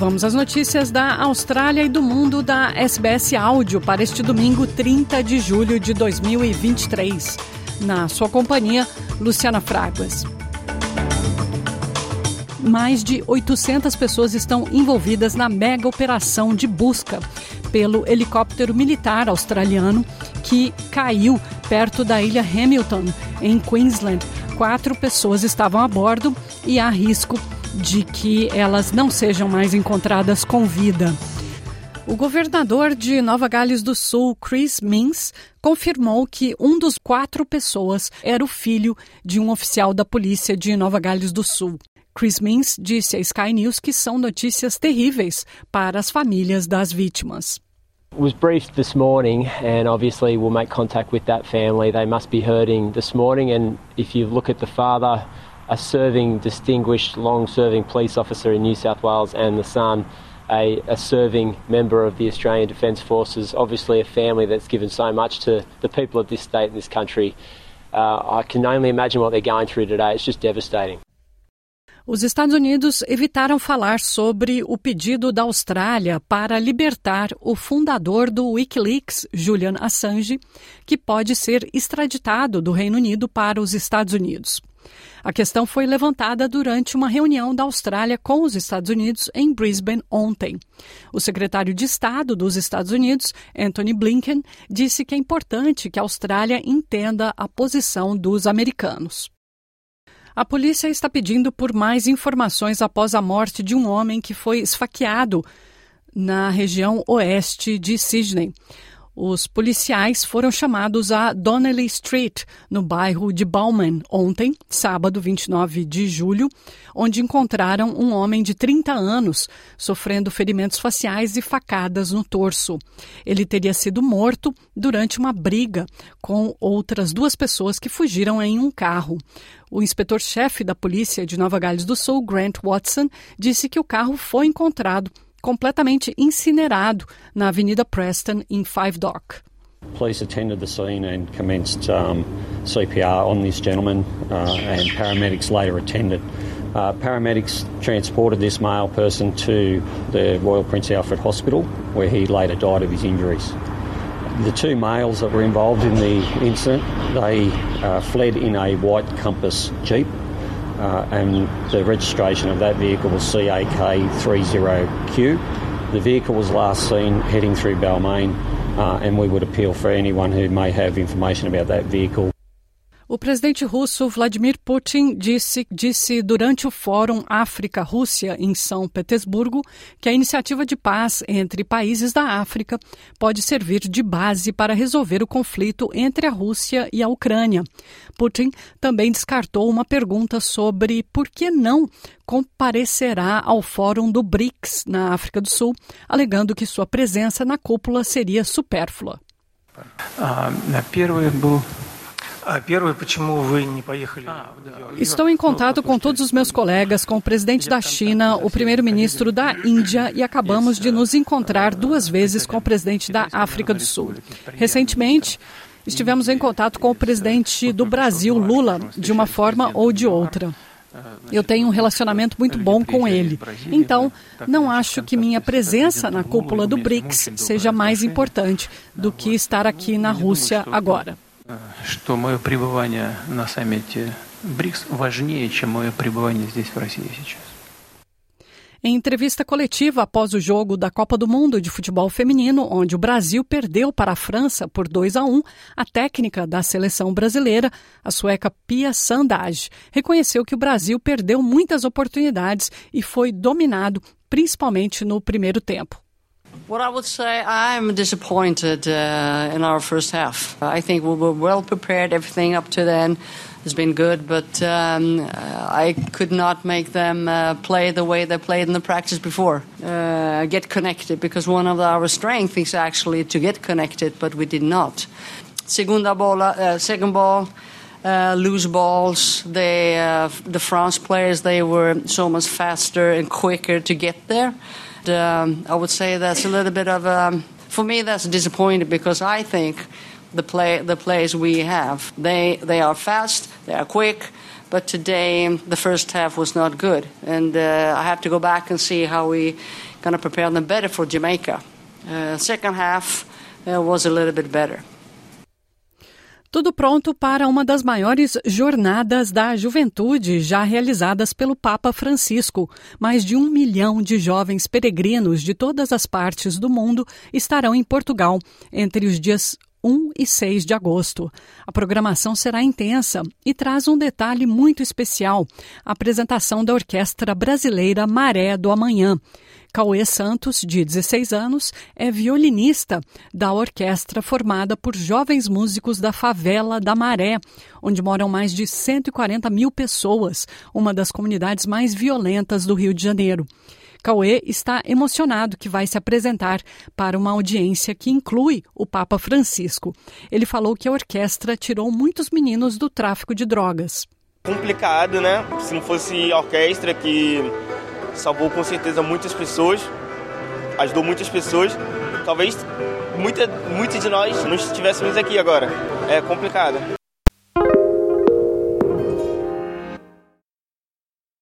Vamos às notícias da Austrália e do mundo da SBS Áudio para este domingo, 30 de julho de 2023. Na sua companhia, Luciana Fraguas. Mais de 800 pessoas estão envolvidas na mega operação de busca pelo helicóptero militar australiano que caiu perto da ilha Hamilton, em Queensland. Quatro pessoas estavam a bordo e há risco de que elas não sejam mais encontradas com vida. O governador de Nova Gales do Sul, Chris Minns, confirmou que um dos quatro pessoas era o filho de um oficial da polícia de Nova Gales do Sul. Chris Minns disse à Sky News que são notícias terríveis para as famílias das vítimas. was briefed this morning and obviously we'll make contact with that family. They must be hurting this morning and if you look at the father a serving, distinguished, long serving police officer in New South Wales, and the son, a, a, serving member of the Australian Defence Forces, obviously a family that's given so much to the people of this state and this country. Uh, I can only imagine what they're going through today. It's just devastating. Os Estados Unidos evitaram falar sobre o pedido da Austrália para libertar o fundador do Wikileaks, Julian Assange, que pode ser extraditado do Reino Unido para os Estados Unidos. A questão foi levantada durante uma reunião da Austrália com os Estados Unidos em Brisbane ontem. O secretário de Estado dos Estados Unidos, Anthony Blinken, disse que é importante que a Austrália entenda a posição dos americanos. A polícia está pedindo por mais informações após a morte de um homem que foi esfaqueado na região oeste de Sydney. Os policiais foram chamados a Donnelly Street, no bairro de Bauman, ontem, sábado 29 de julho, onde encontraram um homem de 30 anos sofrendo ferimentos faciais e facadas no torso. Ele teria sido morto durante uma briga com outras duas pessoas que fugiram em um carro. O inspetor-chefe da polícia de Nova Gales do Sul, Grant Watson, disse que o carro foi encontrado completamente incinerado na Avenida Preston, em Five Dock. Police attended the scene and commenced um, CPR on this gentleman, uh, and paramedics later attended. Uh, paramedics transported this male person to the Royal Prince Alfred Hospital, where he later died of his injuries. The two males that were involved in the incident, they uh, fled in a white Compass Jeep uh, and the registration of that vehicle was CAK30Q. The vehicle was last seen heading through Balmain, uh, and we would appeal for anyone who may have information about that vehicle O presidente russo Vladimir Putin disse, disse durante o Fórum África-Rússia em São Petersburgo que a iniciativa de paz entre países da África pode servir de base para resolver o conflito entre a Rússia e a Ucrânia. Putin também descartou uma pergunta sobre por que não comparecerá ao Fórum do BRICS na África do Sul, alegando que sua presença na cúpula seria supérflua. Uh, Estou em contato com todos os meus colegas, com o presidente da China, o primeiro-ministro da Índia e acabamos de nos encontrar duas vezes com o presidente da África do Sul. Recentemente, estivemos em contato com o presidente do Brasil, Lula, de uma forma ou de outra. Eu tenho um relacionamento muito bom com ele. Então, não acho que minha presença na cúpula do BRICS seja mais importante do que estar aqui na Rússia agora что мое пребывание на саммите БРИКС важнее, чем мое пребывание здесь, в России сейчас. Em entrevista coletiva após o jogo da Copa do Mundo de Futebol Feminino, onde o Brasil perdeu para a França por 2 a 1, a técnica da seleção brasileira, a sueca Pia Sandage, reconheceu que o Brasil perdeu muitas oportunidades e foi dominado, principalmente no primeiro tempo. What I would say, I'm disappointed uh, in our first half. I think we were well prepared. Everything up to then has been good, but um, I could not make them uh, play the way they played in the practice before. Uh, get connected, because one of our strengths is actually to get connected, but we did not. Segunda bola, uh, second ball. Uh, loose balls. They, uh, the France players, they were so much faster and quicker to get there. Um, I would say that's a little bit of um, for me that's disappointing because I think the play the plays we have they they are fast, they are quick, But today, the first half was not good, and uh, I have to go back and see how we going to prepare them better for Jamaica. Uh, second half uh, was a little bit better. Tudo pronto para uma das maiores jornadas da juventude já realizadas pelo Papa Francisco. Mais de um milhão de jovens peregrinos de todas as partes do mundo estarão em Portugal entre os dias 1 e 6 de agosto. A programação será intensa e traz um detalhe muito especial: a apresentação da Orquestra Brasileira Maré do Amanhã. Cauê Santos, de 16 anos, é violinista da orquestra formada por jovens músicos da favela da Maré, onde moram mais de 140 mil pessoas, uma das comunidades mais violentas do Rio de Janeiro. Cauê está emocionado que vai se apresentar para uma audiência que inclui o Papa Francisco. Ele falou que a orquestra tirou muitos meninos do tráfico de drogas. Complicado, né? Se não fosse a orquestra que salvou com certeza muitas pessoas, ajudou muitas pessoas, talvez muita, muitos de nós não estivéssemos aqui agora. É complicado.